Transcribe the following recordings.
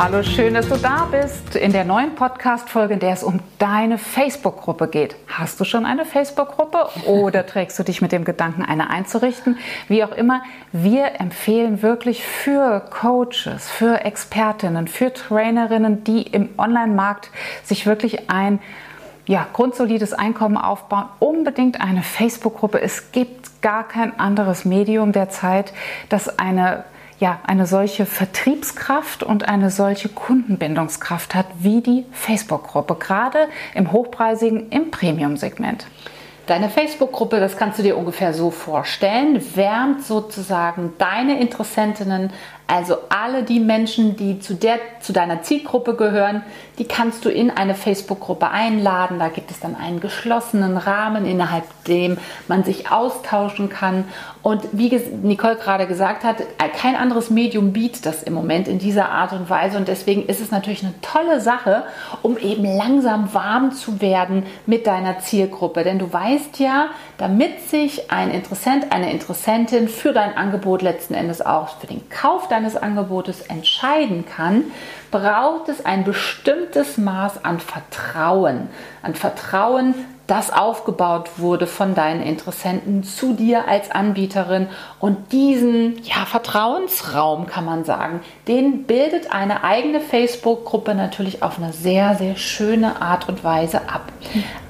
Hallo, schön, dass du da bist in der neuen Podcast-Folge, in der es um deine Facebook-Gruppe geht. Hast du schon eine Facebook-Gruppe oder trägst du dich mit dem Gedanken, eine einzurichten? Wie auch immer, wir empfehlen wirklich für Coaches, für Expertinnen, für Trainerinnen, die im Online-Markt sich wirklich ein ja, grundsolides Einkommen aufbauen, unbedingt eine Facebook-Gruppe. Es gibt gar kein anderes Medium derzeit, das eine ja, eine solche Vertriebskraft und eine solche Kundenbindungskraft hat wie die Facebook-Gruppe, gerade im hochpreisigen, im Premium-Segment. Deine Facebook-Gruppe, das kannst du dir ungefähr so vorstellen, wärmt sozusagen deine Interessentinnen also alle die Menschen, die zu, der, zu deiner Zielgruppe gehören, die kannst du in eine Facebook-Gruppe einladen. Da gibt es dann einen geschlossenen Rahmen, innerhalb dem man sich austauschen kann. Und wie Nicole gerade gesagt hat, kein anderes Medium bietet das im Moment in dieser Art und Weise. Und deswegen ist es natürlich eine tolle Sache, um eben langsam warm zu werden mit deiner Zielgruppe. Denn du weißt ja, damit sich ein Interessent, eine Interessentin für dein Angebot letzten Endes auch für den Kauf deines Angebotes entscheiden kann, braucht es ein bestimmtes Maß an Vertrauen. An Vertrauen, das aufgebaut wurde von deinen Interessenten zu dir als Anbieterin. Und diesen ja, Vertrauensraum, kann man sagen, den bildet eine eigene Facebook-Gruppe natürlich auf eine sehr, sehr schöne Art und Weise ab.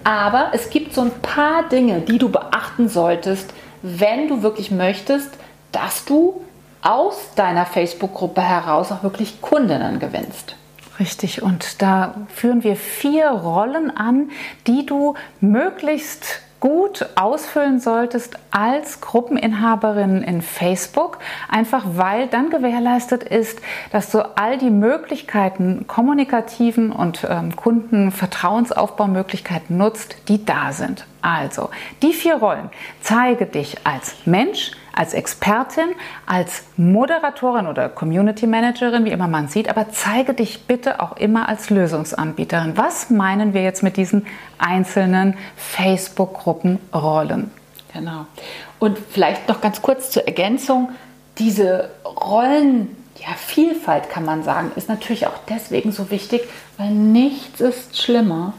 Aber es gibt so ein paar Dinge, die du beachten solltest, wenn du wirklich möchtest, dass du aus deiner Facebook-Gruppe heraus auch wirklich Kundinnen gewinnst. Richtig, und da führen wir vier Rollen an, die du möglichst gut ausfüllen solltest als Gruppeninhaberin in Facebook, einfach weil dann gewährleistet ist, dass du all die Möglichkeiten, kommunikativen und ähm, Kundenvertrauensaufbaumöglichkeiten nutzt, die da sind. Also, die vier Rollen. Zeige dich als Mensch, als Expertin, als Moderatorin oder Community Managerin, wie immer man sieht, aber zeige dich bitte auch immer als Lösungsanbieterin. Was meinen wir jetzt mit diesen einzelnen Facebook-Gruppenrollen? Genau. Und vielleicht noch ganz kurz zur Ergänzung, diese Rollen ja, Vielfalt kann man sagen, ist natürlich auch deswegen so wichtig, weil nichts ist schlimmer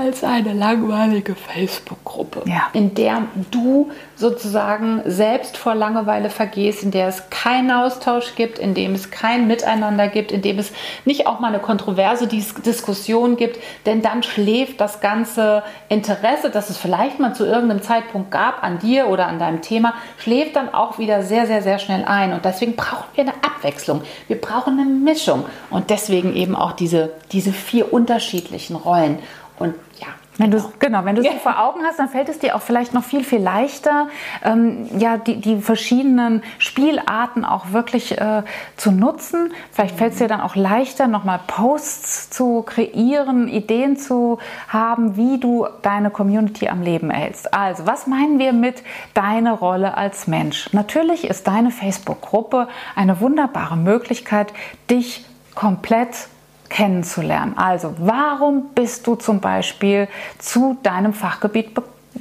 als eine langweilige Facebook-Gruppe, ja. in der du sozusagen selbst vor Langeweile vergehst, in der es keinen Austausch gibt, in dem es kein Miteinander gibt, in dem es nicht auch mal eine kontroverse Dis Diskussion gibt, denn dann schläft das ganze Interesse, das es vielleicht mal zu irgendeinem Zeitpunkt gab an dir oder an deinem Thema, schläft dann auch wieder sehr, sehr, sehr schnell ein. Und deswegen brauchen wir eine Abwechslung. Wir brauchen eine Mischung. Und deswegen eben auch diese, diese vier unterschiedlichen Rollen. Und ja, wenn genau. du genau, wenn du ja. sie vor Augen hast, dann fällt es dir auch vielleicht noch viel viel leichter, ähm, ja die, die verschiedenen Spielarten auch wirklich äh, zu nutzen. Vielleicht fällt es dir dann auch leichter, nochmal Posts zu kreieren, Ideen zu haben, wie du deine Community am Leben erhältst. Also, was meinen wir mit deine Rolle als Mensch? Natürlich ist deine Facebook-Gruppe eine wunderbare Möglichkeit, dich komplett kennenzulernen. Also, warum bist du zum Beispiel zu deinem Fachgebiet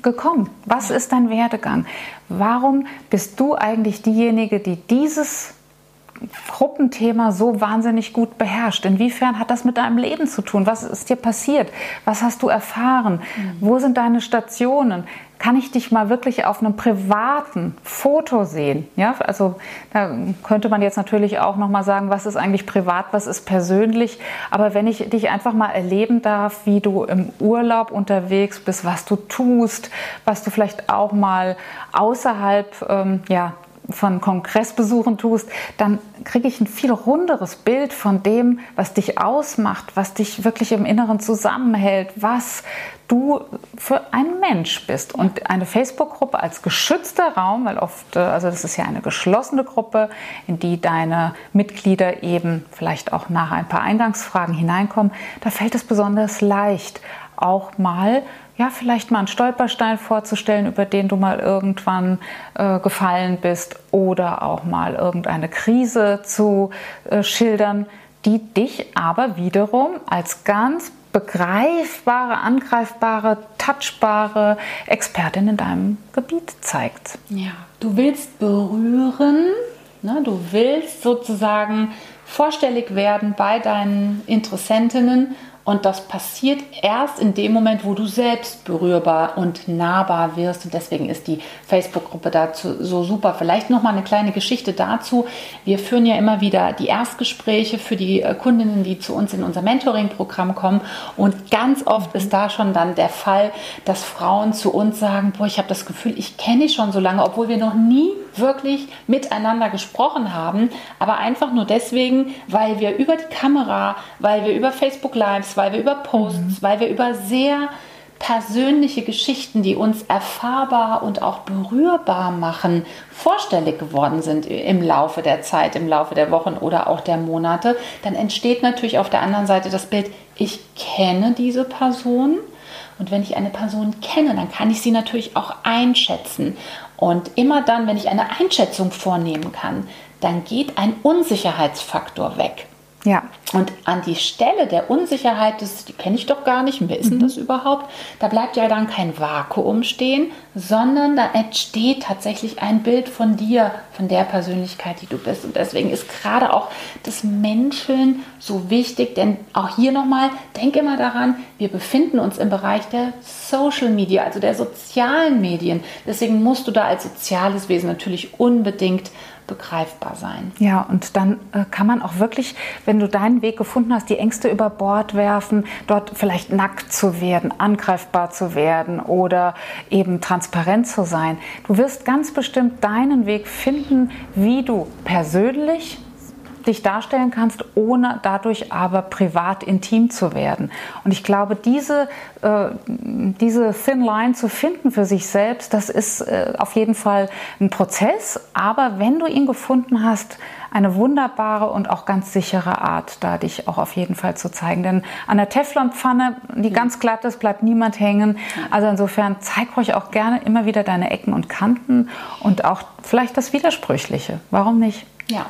gekommen? Was ist dein Werdegang? Warum bist du eigentlich diejenige, die dieses Gruppenthema so wahnsinnig gut beherrscht? Inwiefern hat das mit deinem Leben zu tun? Was ist dir passiert? Was hast du erfahren? Mhm. Wo sind deine Stationen? kann ich dich mal wirklich auf einem privaten Foto sehen? Ja, also da könnte man jetzt natürlich auch noch mal sagen, was ist eigentlich privat, was ist persönlich. Aber wenn ich dich einfach mal erleben darf, wie du im Urlaub unterwegs bist, was du tust, was du vielleicht auch mal außerhalb ähm, ja, von Kongressbesuchen tust, dann kriege ich ein viel runderes Bild von dem, was dich ausmacht, was dich wirklich im Inneren zusammenhält, was du für ein Mensch bist. Und eine Facebook-Gruppe als geschützter Raum, weil oft, äh, also das ist ja eine geschlossene Gruppe, in die deine Mitglieder eben vielleicht auch nach ein paar Eingangsfragen hineinkommen, da fällt es besonders leicht, auch mal ja, vielleicht mal einen Stolperstein vorzustellen, über den du mal irgendwann äh, gefallen bist oder auch mal irgendeine Krise zu äh, schildern, die dich aber wiederum als ganz begreifbare, angreifbare, touchbare Expertin in deinem Gebiet zeigt. Ja, du willst berühren, ne? du willst sozusagen vorstellig werden bei deinen Interessentinnen und das passiert erst in dem Moment, wo du selbst berührbar und nahbar wirst. Und deswegen ist die Facebook-Gruppe dazu so super. Vielleicht noch mal eine kleine Geschichte dazu. Wir führen ja immer wieder die Erstgespräche für die äh, Kundinnen, die zu uns in unser Mentoring-Programm kommen. Und ganz oft ist da schon dann der Fall, dass Frauen zu uns sagen, boah, ich habe das Gefühl, ich kenne dich schon so lange, obwohl wir noch nie wirklich miteinander gesprochen haben, aber einfach nur deswegen, weil wir über die Kamera, weil wir über Facebook Lives, weil wir über Posts, mhm. weil wir über sehr persönliche Geschichten, die uns erfahrbar und auch berührbar machen, vorstellig geworden sind im Laufe der Zeit, im Laufe der Wochen oder auch der Monate, dann entsteht natürlich auf der anderen Seite das Bild, ich kenne diese Person. Und wenn ich eine Person kenne, dann kann ich sie natürlich auch einschätzen. Und immer dann, wenn ich eine Einschätzung vornehmen kann, dann geht ein Unsicherheitsfaktor weg. Ja. Und an die Stelle der Unsicherheit, das, die kenne ich doch gar nicht, wer ist denn mhm. das überhaupt? Da bleibt ja dann kein Vakuum stehen, sondern da entsteht tatsächlich ein Bild von dir, von der Persönlichkeit, die du bist. Und deswegen ist gerade auch das Menscheln so wichtig, denn auch hier nochmal, denk immer daran, wir befinden uns im Bereich der Social Media, also der sozialen Medien. Deswegen musst du da als soziales Wesen natürlich unbedingt begreifbar sein. Ja, und dann äh, kann man auch wirklich, wenn du deinen Weg gefunden hast, die Ängste über Bord werfen, dort vielleicht nackt zu werden, angreifbar zu werden oder eben transparent zu sein. Du wirst ganz bestimmt deinen Weg finden, wie du persönlich dich darstellen kannst, ohne dadurch aber privat intim zu werden. Und ich glaube, diese, äh, diese Thin Line zu finden für sich selbst, das ist äh, auf jeden Fall ein Prozess. Aber wenn du ihn gefunden hast, eine wunderbare und auch ganz sichere Art, da dich auch auf jeden Fall zu zeigen. Denn an der Teflonpfanne, die ganz glatt ist, bleibt niemand hängen. Also insofern zeig euch auch gerne immer wieder deine Ecken und Kanten und auch vielleicht das Widersprüchliche. Warum nicht? Ja.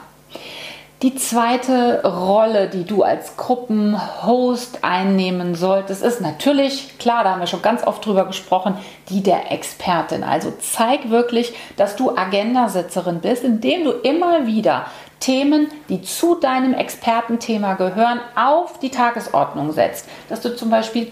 Die zweite Rolle, die du als Gruppenhost einnehmen solltest, ist natürlich, klar, da haben wir schon ganz oft drüber gesprochen, die der Expertin. Also zeig wirklich, dass du Agendasitzerin bist, indem du immer wieder Themen, die zu deinem Expertenthema gehören, auf die Tagesordnung setzt. Dass du zum Beispiel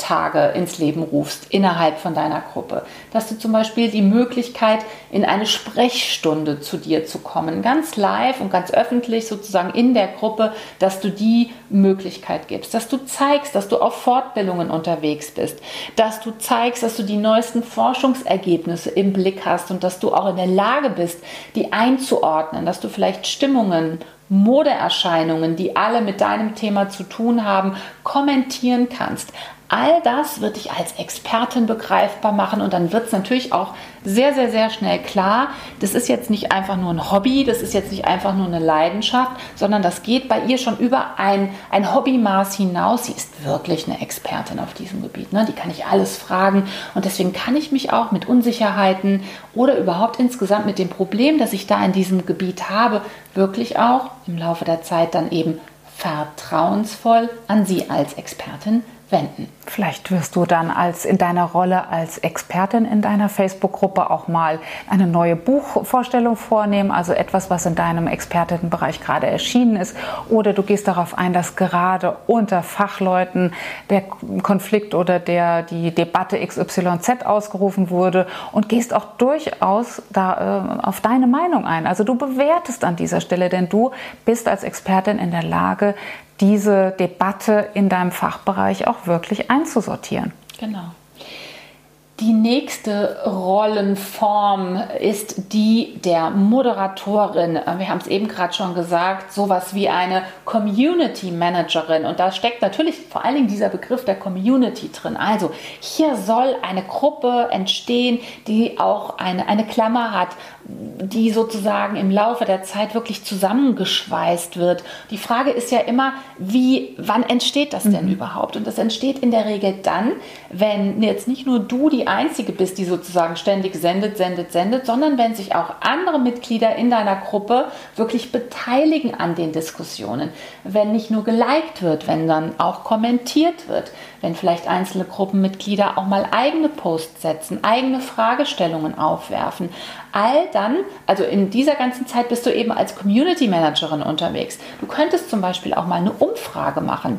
Thementage ins Leben rufst innerhalb von deiner Gruppe. Dass du zum Beispiel die Möglichkeit, in eine Sprechstunde zu dir zu kommen, ganz live und ganz öffentlich sozusagen in der Gruppe, dass du die Möglichkeit gibst. Dass du zeigst, dass du auf Fortbildungen unterwegs bist. Dass du zeigst, dass du die neuesten Forschungsergebnisse im Blick hast und dass du auch in der Lage bist, die einzuordnen. Dass du vielleicht Stimmungen, Modeerscheinungen, die alle mit deinem Thema zu tun haben, kommentieren kannst. All das wird dich als Expertin begreifbar machen und dann wird es natürlich auch sehr, sehr, sehr schnell klar, das ist jetzt nicht einfach nur ein Hobby, das ist jetzt nicht einfach nur eine Leidenschaft, sondern das geht bei ihr schon über ein, ein Hobbymaß hinaus. Sie ist wirklich eine Expertin auf diesem Gebiet. Ne? Die kann ich alles fragen und deswegen kann ich mich auch mit Unsicherheiten oder überhaupt insgesamt mit dem Problem, das ich da in diesem Gebiet habe, wirklich auch im Laufe der Zeit dann eben vertrauensvoll an Sie als Expertin wenden. Vielleicht wirst du dann als in deiner Rolle als Expertin in deiner Facebook-Gruppe auch mal eine neue Buchvorstellung vornehmen, also etwas, was in deinem Expertinnenbereich gerade erschienen ist. Oder du gehst darauf ein, dass gerade unter Fachleuten der Konflikt oder der, die Debatte XYZ ausgerufen wurde und gehst auch durchaus da, äh, auf deine Meinung ein. Also du bewertest an dieser Stelle, denn du bist als Expertin in der Lage, diese Debatte in deinem Fachbereich auch wirklich einzusortieren. Genau. Die nächste Rollenform ist die der Moderatorin. Wir haben es eben gerade schon gesagt, sowas wie eine Community Managerin. Und da steckt natürlich vor allen Dingen dieser Begriff der Community drin. Also hier soll eine Gruppe entstehen, die auch eine, eine Klammer hat, die sozusagen im Laufe der Zeit wirklich zusammengeschweißt wird. Die Frage ist ja immer, wie, wann entsteht das denn mhm. überhaupt? Und das entsteht in der Regel dann, wenn jetzt nicht nur du die Einzige bist, die sozusagen ständig sendet, sendet, sendet, sondern wenn sich auch andere Mitglieder in deiner Gruppe wirklich beteiligen an den Diskussionen. Wenn nicht nur geliked wird, wenn dann auch kommentiert wird, wenn vielleicht einzelne Gruppenmitglieder auch mal eigene Posts setzen, eigene Fragestellungen aufwerfen. All dann, also in dieser ganzen Zeit bist du eben als Community Managerin unterwegs. Du könntest zum Beispiel auch mal eine Umfrage machen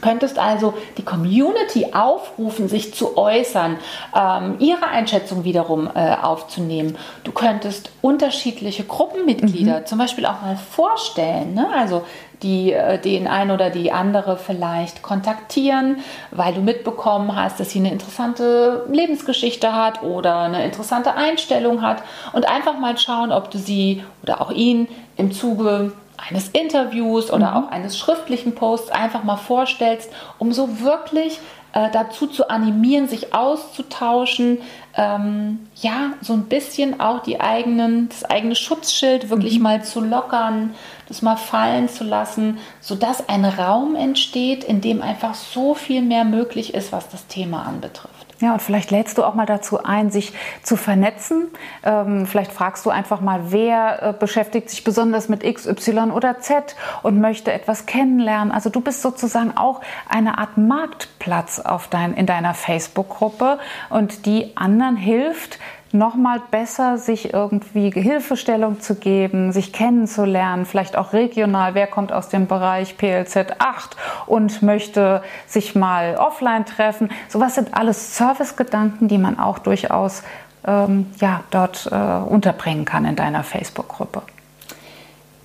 könntest also die Community aufrufen, sich zu äußern, ähm, ihre Einschätzung wiederum äh, aufzunehmen. Du könntest unterschiedliche Gruppenmitglieder mhm. zum Beispiel auch mal vorstellen, ne? also die äh, den ein oder die andere vielleicht kontaktieren, weil du mitbekommen hast, dass sie eine interessante Lebensgeschichte hat oder eine interessante Einstellung hat und einfach mal schauen, ob du sie oder auch ihn im Zuge eines Interviews oder mhm. auch eines schriftlichen Posts einfach mal vorstellst, um so wirklich äh, dazu zu animieren, sich auszutauschen, ähm, ja, so ein bisschen auch die eigenen, das eigene Schutzschild wirklich mhm. mal zu lockern, das mal fallen zu lassen, sodass ein Raum entsteht, in dem einfach so viel mehr möglich ist, was das Thema anbetrifft. Ja, und vielleicht lädst du auch mal dazu ein, sich zu vernetzen. Ähm, vielleicht fragst du einfach mal, wer äh, beschäftigt sich besonders mit X, Y oder Z und möchte etwas kennenlernen. Also du bist sozusagen auch eine Art Marktplatz auf dein, in deiner Facebook-Gruppe und die anderen hilft, nochmal besser sich irgendwie Hilfestellung zu geben, sich kennenzulernen, vielleicht auch regional, wer kommt aus dem Bereich PLZ 8 und möchte sich mal offline treffen. Sowas sind alles Servicegedanken, die man auch durchaus ähm, ja, dort äh, unterbringen kann in deiner Facebook-Gruppe.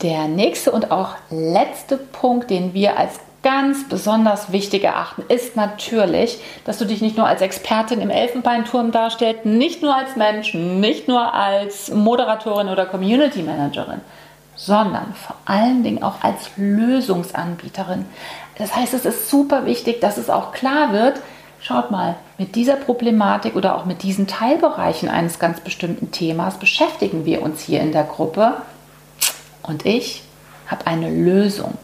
Der nächste und auch letzte Punkt, den wir als ganz besonders wichtig erachten, ist natürlich, dass du dich nicht nur als Expertin im Elfenbeinturm darstellst, nicht nur als Mensch, nicht nur als Moderatorin oder Community Managerin, sondern vor allen Dingen auch als Lösungsanbieterin. Das heißt, es ist super wichtig, dass es auch klar wird, schaut mal, mit dieser Problematik oder auch mit diesen Teilbereichen eines ganz bestimmten Themas beschäftigen wir uns hier in der Gruppe und ich habe eine Lösung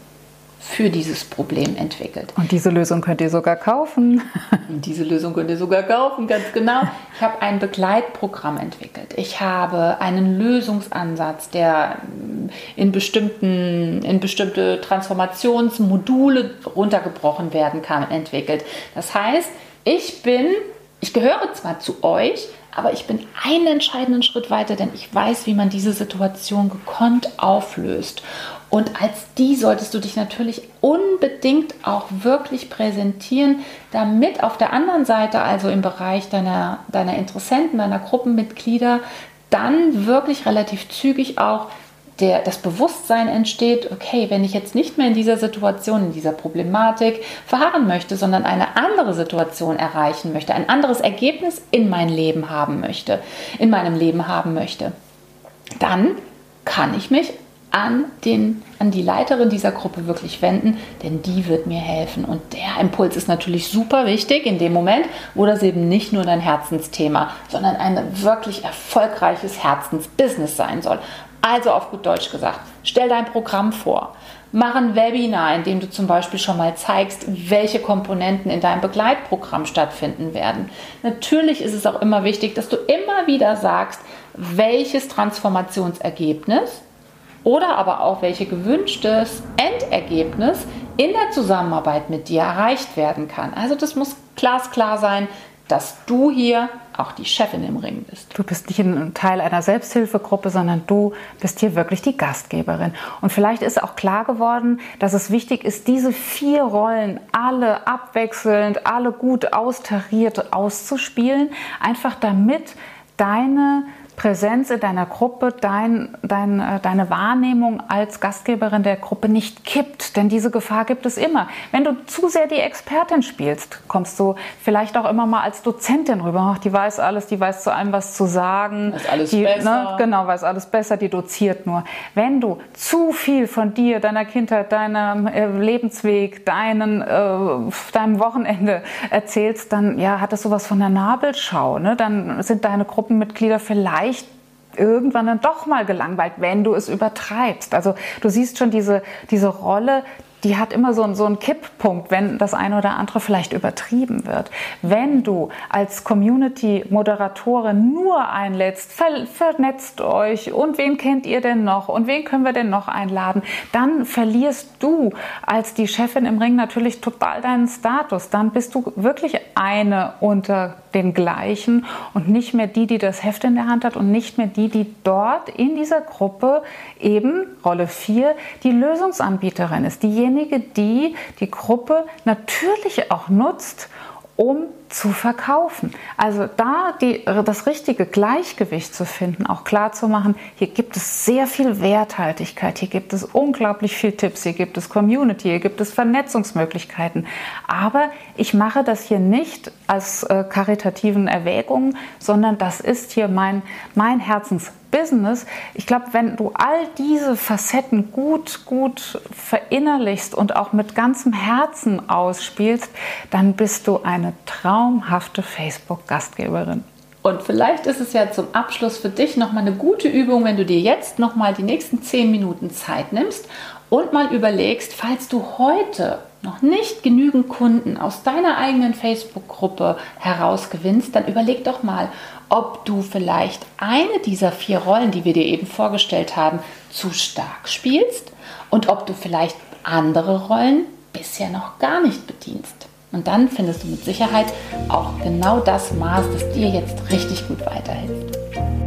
für dieses Problem entwickelt. Und diese Lösung könnt ihr sogar kaufen. Und diese Lösung könnt ihr sogar kaufen, ganz genau. Ich habe ein Begleitprogramm entwickelt. Ich habe einen Lösungsansatz, der in, bestimmten, in bestimmte Transformationsmodule runtergebrochen werden kann, entwickelt. Das heißt, ich bin, ich gehöre zwar zu euch, aber ich bin einen entscheidenden Schritt weiter, denn ich weiß, wie man diese Situation gekonnt auflöst. Und als die solltest du dich natürlich unbedingt auch wirklich präsentieren, damit auf der anderen Seite, also im Bereich deiner, deiner Interessenten, deiner Gruppenmitglieder, dann wirklich relativ zügig auch der, das Bewusstsein entsteht, okay, wenn ich jetzt nicht mehr in dieser Situation, in dieser Problematik verharren möchte, sondern eine andere Situation erreichen möchte, ein anderes Ergebnis in mein Leben haben möchte, in meinem Leben haben möchte, dann kann ich mich an, den, an die Leiterin dieser Gruppe wirklich wenden, denn die wird mir helfen. Und der Impuls ist natürlich super wichtig in dem Moment, wo das eben nicht nur dein Herzensthema, sondern ein wirklich erfolgreiches Herzensbusiness sein soll. Also auf gut Deutsch gesagt, stell dein Programm vor. Mach ein Webinar, in dem du zum Beispiel schon mal zeigst, welche Komponenten in deinem Begleitprogramm stattfinden werden. Natürlich ist es auch immer wichtig, dass du immer wieder sagst, welches Transformationsergebnis oder aber auch welche gewünschtes Endergebnis in der Zusammenarbeit mit dir erreicht werden kann. Also das muss glasklar sein, dass du hier auch die Chefin im Ring bist. Du bist nicht ein Teil einer Selbsthilfegruppe, sondern du bist hier wirklich die Gastgeberin. Und vielleicht ist auch klar geworden, dass es wichtig ist, diese vier Rollen alle abwechselnd, alle gut austariert auszuspielen, einfach damit deine Präsenz in deiner Gruppe, dein, dein, äh, deine Wahrnehmung als Gastgeberin der Gruppe nicht kippt. Denn diese Gefahr gibt es immer. Wenn du zu sehr die Expertin spielst, kommst du vielleicht auch immer mal als Dozentin rüber. Ach, die weiß alles, die weiß zu allem was zu sagen. Weiß alles die, besser. Ne, genau, weiß alles besser, die doziert nur. Wenn du zu viel von dir, deiner Kindheit, deinem äh, Lebensweg, deinen, äh, deinem Wochenende erzählst, dann ja, hat das sowas von der Nabelschau. Ne? Dann sind deine Gruppenmitglieder vielleicht vielleicht irgendwann dann doch mal gelangweilt, wenn du es übertreibst. Also du siehst schon diese, diese Rolle die hat immer so, so einen Kipppunkt, wenn das eine oder andere vielleicht übertrieben wird. Wenn du als Community-Moderatorin nur einlädst, ver vernetzt euch und wen kennt ihr denn noch und wen können wir denn noch einladen, dann verlierst du als die Chefin im Ring natürlich total deinen Status. Dann bist du wirklich eine unter den gleichen und nicht mehr die, die das Heft in der Hand hat und nicht mehr die, die dort in dieser Gruppe eben, Rolle 4, die Lösungsanbieterin ist. Diejenige, die die Gruppe natürlich auch nutzt, um zu verkaufen. Also da die, das richtige Gleichgewicht zu finden, auch klar zu machen, hier gibt es sehr viel Werthaltigkeit, hier gibt es unglaublich viel Tipps, hier gibt es Community, hier gibt es Vernetzungsmöglichkeiten. Aber ich mache das hier nicht als äh, karitativen Erwägungen, sondern das ist hier mein, mein Herzens Business. Ich glaube, wenn du all diese Facetten gut, gut verinnerlichst und auch mit ganzem Herzen ausspielst, dann bist du eine traumhafte Facebook-Gastgeberin. Und vielleicht ist es ja zum Abschluss für dich nochmal eine gute Übung, wenn du dir jetzt nochmal die nächsten zehn Minuten Zeit nimmst und mal überlegst, falls du heute noch nicht genügend Kunden aus deiner eigenen Facebook-Gruppe herausgewinnst, dann überleg doch mal, ob du vielleicht eine dieser vier Rollen, die wir dir eben vorgestellt haben, zu stark spielst und ob du vielleicht andere Rollen bisher noch gar nicht bedienst. Und dann findest du mit Sicherheit auch genau das Maß, das dir jetzt richtig gut weiterhilft.